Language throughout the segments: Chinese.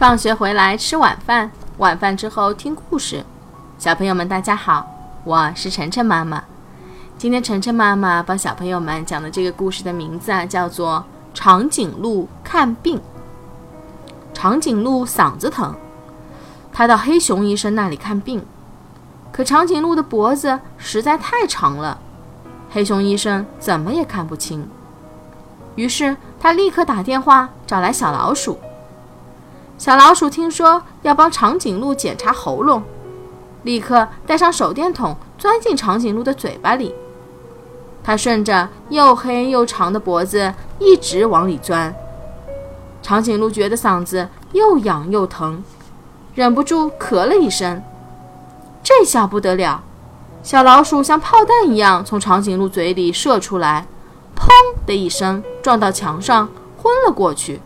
放学回来吃晚饭，晚饭之后听故事。小朋友们，大家好，我是晨晨妈妈。今天晨晨妈妈帮小朋友们讲的这个故事的名字啊，叫做《长颈鹿看病》。长颈鹿嗓子疼，他到黑熊医生那里看病，可长颈鹿的脖子实在太长了，黑熊医生怎么也看不清。于是他立刻打电话找来小老鼠。小老鼠听说要帮长颈鹿检查喉咙，立刻带上手电筒钻进长颈鹿的嘴巴里。它顺着又黑又长的脖子一直往里钻。长颈鹿觉得嗓子又痒又疼，忍不住咳了一声。这下不得了，小老鼠像炮弹一样从长颈鹿嘴里射出来，砰的一声撞到墙上，昏了过去。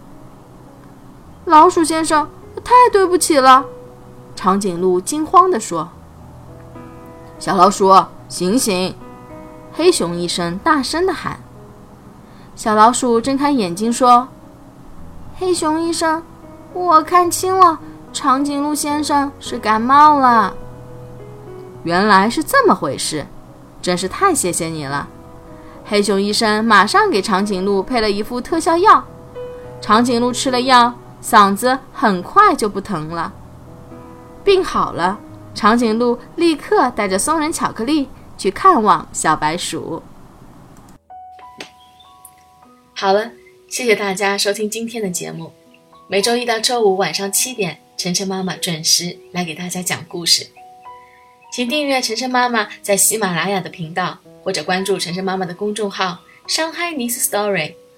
老鼠先生，太对不起了！长颈鹿惊慌地说。“小老鼠，醒醒！”黑熊医生大声地喊。小老鼠睁开眼睛说：“黑熊医生，我看清了，长颈鹿先生是感冒了。”原来是这么回事，真是太谢谢你了！黑熊医生马上给长颈鹿配了一副特效药，长颈鹿吃了药。嗓子很快就不疼了，病好了，长颈鹿立刻带着松仁巧克力去看望小白鼠。好了，谢谢大家收听今天的节目。每周一到周五晚上七点，晨晨妈妈准时来给大家讲故事。请订阅晨晨妈妈在喜马拉雅的频道，或者关注晨晨妈妈的公众号“上海 Nice Story”。